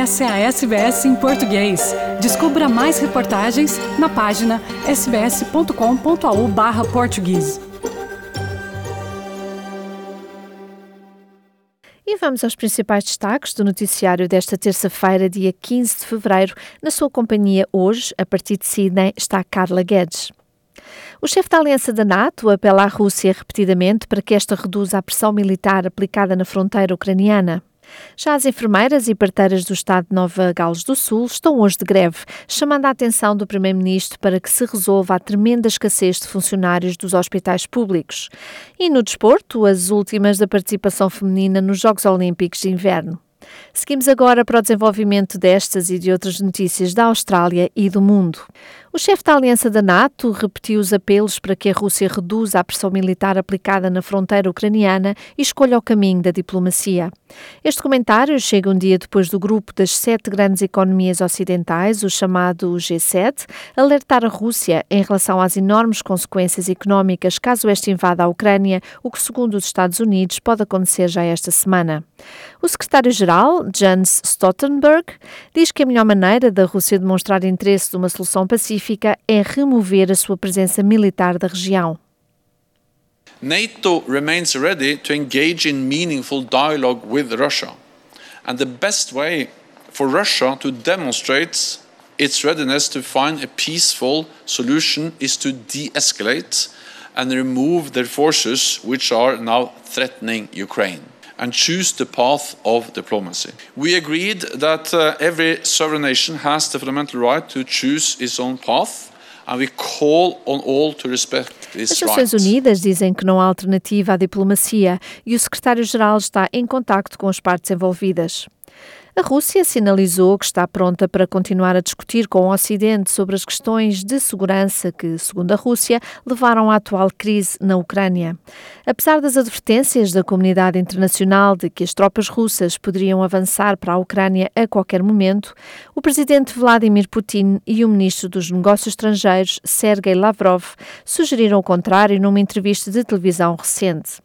Essa é a SBS em português. Descubra mais reportagens na página sbs.com.au/português. E vamos aos principais destaques do noticiário desta terça-feira, dia 15 de fevereiro. Na sua companhia hoje, a partir de Sydney, está Carla Guedes. O chefe da aliança da NATO apela à Rússia repetidamente para que esta reduza a pressão militar aplicada na fronteira ucraniana. Já as enfermeiras e parteiras do Estado de Nova Gales do Sul estão hoje de greve, chamando a atenção do Primeiro-Ministro para que se resolva a tremenda escassez de funcionários dos hospitais públicos. E no desporto, as últimas da participação feminina nos Jogos Olímpicos de Inverno. Seguimos agora para o desenvolvimento destas e de outras notícias da Austrália e do mundo. O chefe da aliança da NATO repetiu os apelos para que a Rússia reduza a pressão militar aplicada na fronteira ucraniana e escolha o caminho da diplomacia. Este comentário chega um dia depois do grupo das sete grandes economias ocidentais, o chamado G7, alertar a Rússia em relação às enormes consequências económicas caso esta invada a Ucrânia, o que, segundo os Estados Unidos, pode acontecer já esta semana. O secretário-geral, Jens Stoltenberg, diz que a melhor maneira da Rússia demonstrar interesse de uma solução pacífica pacífica é remover a sua presença militar da região. NATO remains ready to engage in meaningful dialogue with Russia. And the best way for Russia to demonstrate its readiness to find a peaceful solution is to de escalate and remove their forces which are now threatening Ukraine and choose the path of diplomacy. We agreed that uh, every sovereign nation has the fundamental right to choose its own path. And we call on all to respect this As Nações Unidas dizem que não há alternativa à diplomacia e o secretário-geral está em contacto com as partes envolvidas. A Rússia sinalizou que está pronta para continuar a discutir com o Ocidente sobre as questões de segurança que, segundo a Rússia, levaram à atual crise na Ucrânia. Apesar das advertências da comunidade internacional de que as tropas russas poderiam avançar para a Ucrânia a qualquer momento, o presidente Vladimir Putin e o ministro dos Negócios Estrangeiros, Sergei Lavrov, sugeriram o contrário numa entrevista de televisão recente.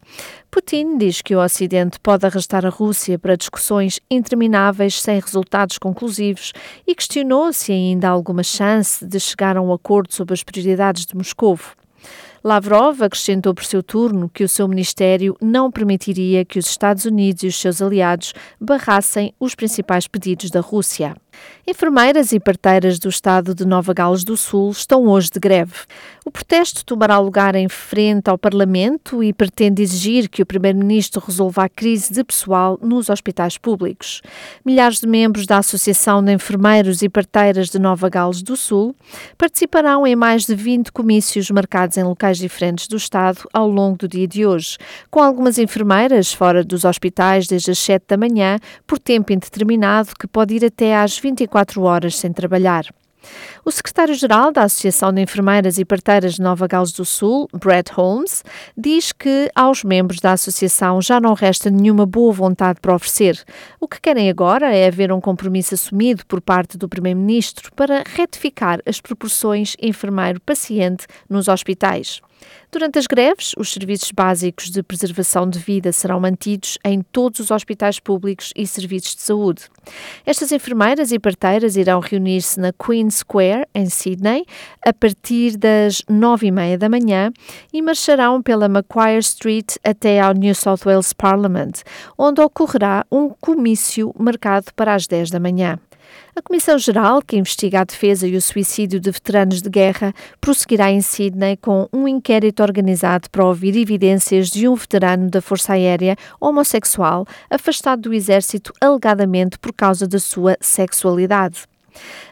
Putin diz que o Ocidente pode arrastar a Rússia para discussões intermináveis sem resultados conclusivos e questionou se ainda há alguma chance de chegar a um acordo sobre as prioridades de Moscou. Lavrov acrescentou por seu turno que o seu ministério não permitiria que os Estados Unidos e os seus aliados barrassem os principais pedidos da Rússia. Enfermeiras e parteiras do estado de Nova Gales do Sul estão hoje de greve. O protesto tomará lugar em frente ao Parlamento e pretende exigir que o Primeiro-Ministro resolva a crise de pessoal nos hospitais públicos. Milhares de membros da Associação de Enfermeiros e Parteiras de Nova Gales do Sul participarão em mais de 20 comícios marcados em locais diferentes do Estado ao longo do dia de hoje, com algumas enfermeiras fora dos hospitais desde as 7 da manhã, por tempo indeterminado que pode ir até às 24 horas sem trabalhar. O secretário-geral da Associação de Enfermeiras e Parteiras de Nova Gales do Sul, Brett Holmes, diz que aos membros da associação já não resta nenhuma boa vontade para oferecer. O que querem agora é haver um compromisso assumido por parte do Primeiro-Ministro para retificar as proporções enfermeiro-paciente nos hospitais. Durante as greves, os serviços básicos de preservação de vida serão mantidos em todos os hospitais públicos e serviços de saúde. Estas enfermeiras e parteiras irão reunir-se na Queen Square, em Sydney, a partir das nove e meia da manhã e marcharão pela Macquarie Street até ao New South Wales Parliament, onde ocorrerá um comício marcado para as 10 da manhã. A Comissão Geral, que investiga a defesa e o suicídio de veteranos de guerra, prosseguirá em Sydney com um inquérito organizado para ouvir evidências de um veterano da Força Aérea homossexual afastado do Exército alegadamente por causa da sua sexualidade.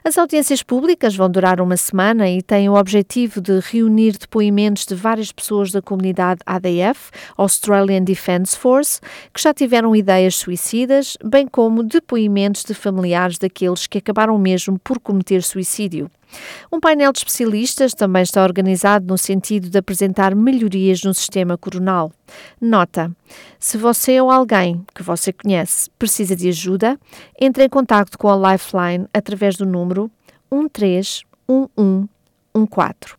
As audiências públicas vão durar uma semana e têm o objetivo de reunir depoimentos de várias pessoas da comunidade ADF, Australian Defence Force, que já tiveram ideias suicidas, bem como depoimentos de familiares daqueles que acabaram mesmo por cometer suicídio. Um painel de especialistas também está organizado no sentido de apresentar melhorias no sistema coronal. Nota: se você ou alguém que você conhece precisa de ajuda, entre em contato com a Lifeline através do número 131114.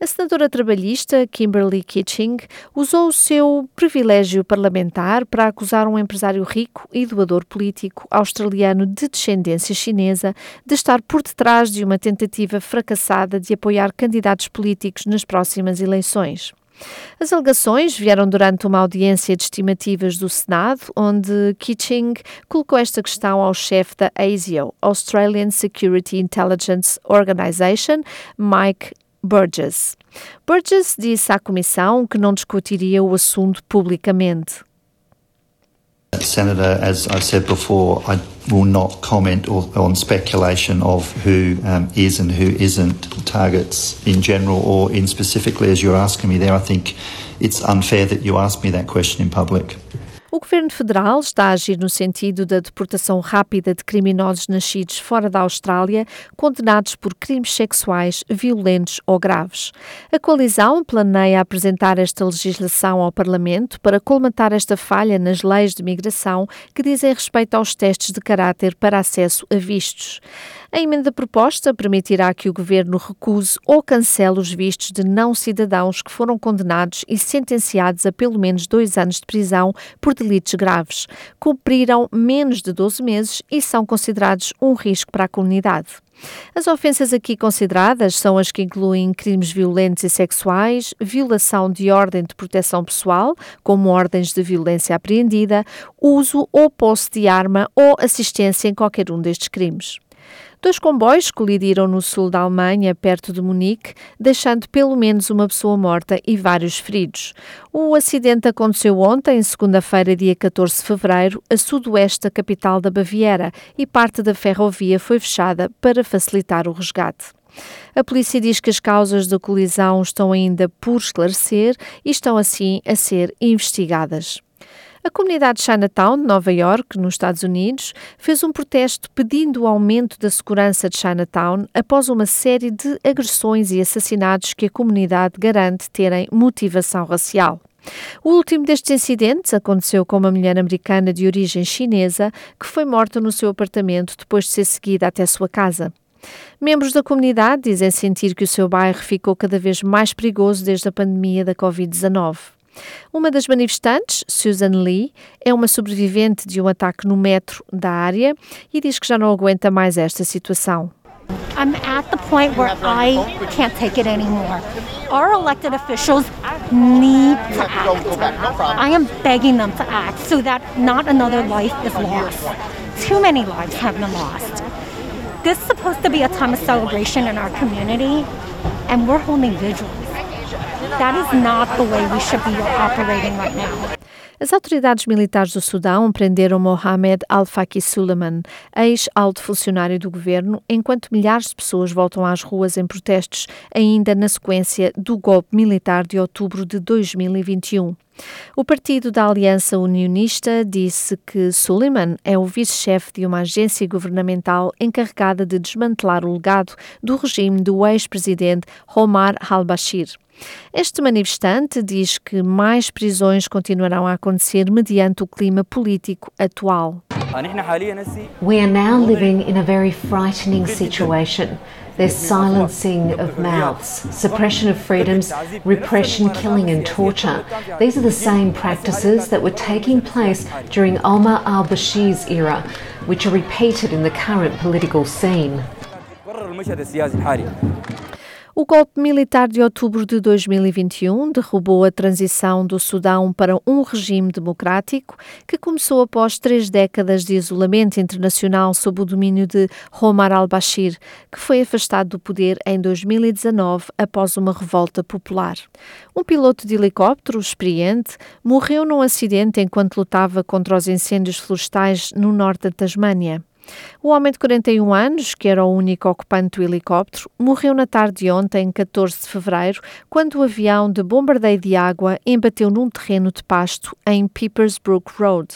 A senadora trabalhista Kimberly Kitching usou o seu privilégio parlamentar para acusar um empresário rico e doador político australiano de descendência chinesa de estar por detrás de uma tentativa fracassada de apoiar candidatos políticos nas próximas eleições. As alegações vieram durante uma audiência de estimativas do Senado, onde Kitching colocou esta questão ao chefe da ASIO, Australian Security Intelligence Organization, Mike Burgess. Burgess disse à comissão que não discutiria o assunto publicamente. Senator, as I said before, I will not comment on speculation of who um, is and who isn't targets in general or in specifically as you're asking me there. I think it's unfair that you ask me that question in public. O governo federal está a agir no sentido da deportação rápida de criminosos nascidos fora da Austrália, condenados por crimes sexuais violentos ou graves. A coalizão planeia apresentar esta legislação ao Parlamento para colmatar esta falha nas leis de migração que dizem respeito aos testes de caráter para acesso a vistos. A emenda proposta permitirá que o governo recuse ou cancele os vistos de não cidadãos que foram condenados e sentenciados a pelo menos dois anos de prisão por delitos graves, cumpriram menos de 12 meses e são considerados um risco para a comunidade. As ofensas aqui consideradas são as que incluem crimes violentos e sexuais, violação de ordem de proteção pessoal, como ordens de violência apreendida, uso ou posse de arma ou assistência em qualquer um destes crimes. Dois comboios colidiram no sul da Alemanha, perto de Munique, deixando pelo menos uma pessoa morta e vários feridos. O acidente aconteceu ontem, segunda-feira, dia 14 de fevereiro, a sudoeste da capital da Baviera, e parte da ferrovia foi fechada para facilitar o resgate. A polícia diz que as causas da colisão estão ainda por esclarecer e estão assim a ser investigadas. A comunidade Chinatown Nova York, nos Estados Unidos, fez um protesto pedindo o aumento da segurança de Chinatown após uma série de agressões e assassinatos que a comunidade garante terem motivação racial. O último destes incidentes aconteceu com uma mulher americana de origem chinesa que foi morta no seu apartamento depois de ser seguida até sua casa. Membros da comunidade dizem sentir que o seu bairro ficou cada vez mais perigoso desde a pandemia da Covid-19. Uma das manifestantes, Susan Lee, é uma sobrevivente de um ataque no metro da área e diz que já não aguenta mais esta situação. I'm at the point where I can't take it anymore. Our elected officials need to act. I am begging them to act so that not another life is lost. Too many lives have been lost. This is supposed to be a time of celebration in our community, and we're holding vigils. That is not the way we should be operating right now. As autoridades militares do Sudão prenderam Mohamed Al-Faqi Suleiman, ex-alto funcionário do governo, enquanto milhares de pessoas voltam às ruas em protestos, ainda na sequência do golpe militar de outubro de 2021. O partido da Aliança Unionista disse que Suleiman é o vice-chefe de uma agência governamental encarregada de desmantelar o legado do regime do ex-presidente Omar al-Bashir. Este manifestante diz que mais prisões continuarão a acontecer mediante o clima político atual. We are now living in a very frightening situation. There's silencing of mouths, suppression of freedoms, repression, killing, and torture. These are the same practices that were taking place during Omar al Bashir's era, which are repeated in the current political scene. O golpe militar de outubro de 2021 derrubou a transição do Sudão para um regime democrático que começou após três décadas de isolamento internacional sob o domínio de Omar al-Bashir, que foi afastado do poder em 2019 após uma revolta popular. Um piloto de helicóptero experiente morreu num acidente enquanto lutava contra os incêndios florestais no norte da Tasmânia. O homem de 41 anos, que era o único ocupante do helicóptero, morreu na tarde de ontem, 14 de fevereiro, quando o avião de bombardeio de água embateu num terreno de pasto em Peepers Brook Road.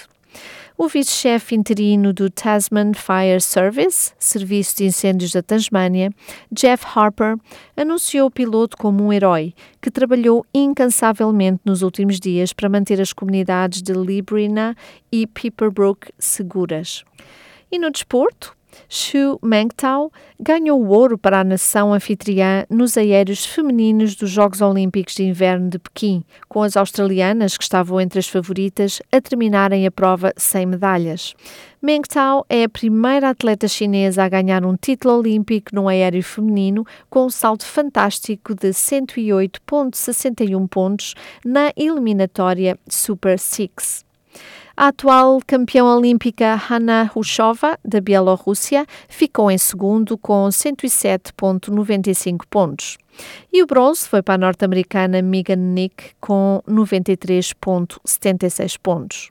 O vice-chefe interino do Tasman Fire Service, Serviço de Incêndios da Tasmânia, Jeff Harper, anunciou o piloto como um herói que trabalhou incansavelmente nos últimos dias para manter as comunidades de Librina e Peeperbrook seguras. E no desporto, Xu Mengtao ganhou o ouro para a nação anfitriã nos aéreos femininos dos Jogos Olímpicos de Inverno de Pequim, com as australianas, que estavam entre as favoritas, a terminarem a prova sem medalhas. Meng Tao é a primeira atleta chinesa a ganhar um título olímpico no aéreo feminino com um salto fantástico de 108,61 pontos na eliminatória Super Six. A atual campeã olímpica Hanna Hushova, da Bielorrússia, ficou em segundo com 107,95 pontos. E o bronze foi para a norte-americana Megan Nick com 93,76 pontos.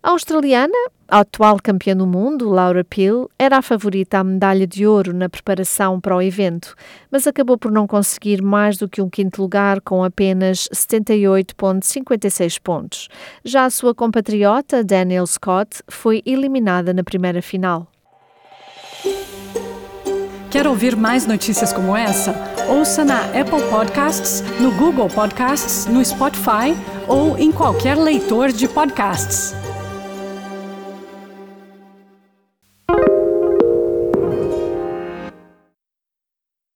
A australiana, a atual campeã do mundo, Laura Peel, era a favorita à medalha de ouro na preparação para o evento, mas acabou por não conseguir mais do que um quinto lugar com apenas 78,56 pontos. Já a sua compatriota, Daniel Scott, foi eliminada na primeira final. Quer ouvir mais notícias como essa? Ouça na Apple Podcasts, no Google Podcasts, no Spotify ou em qualquer leitor de podcasts.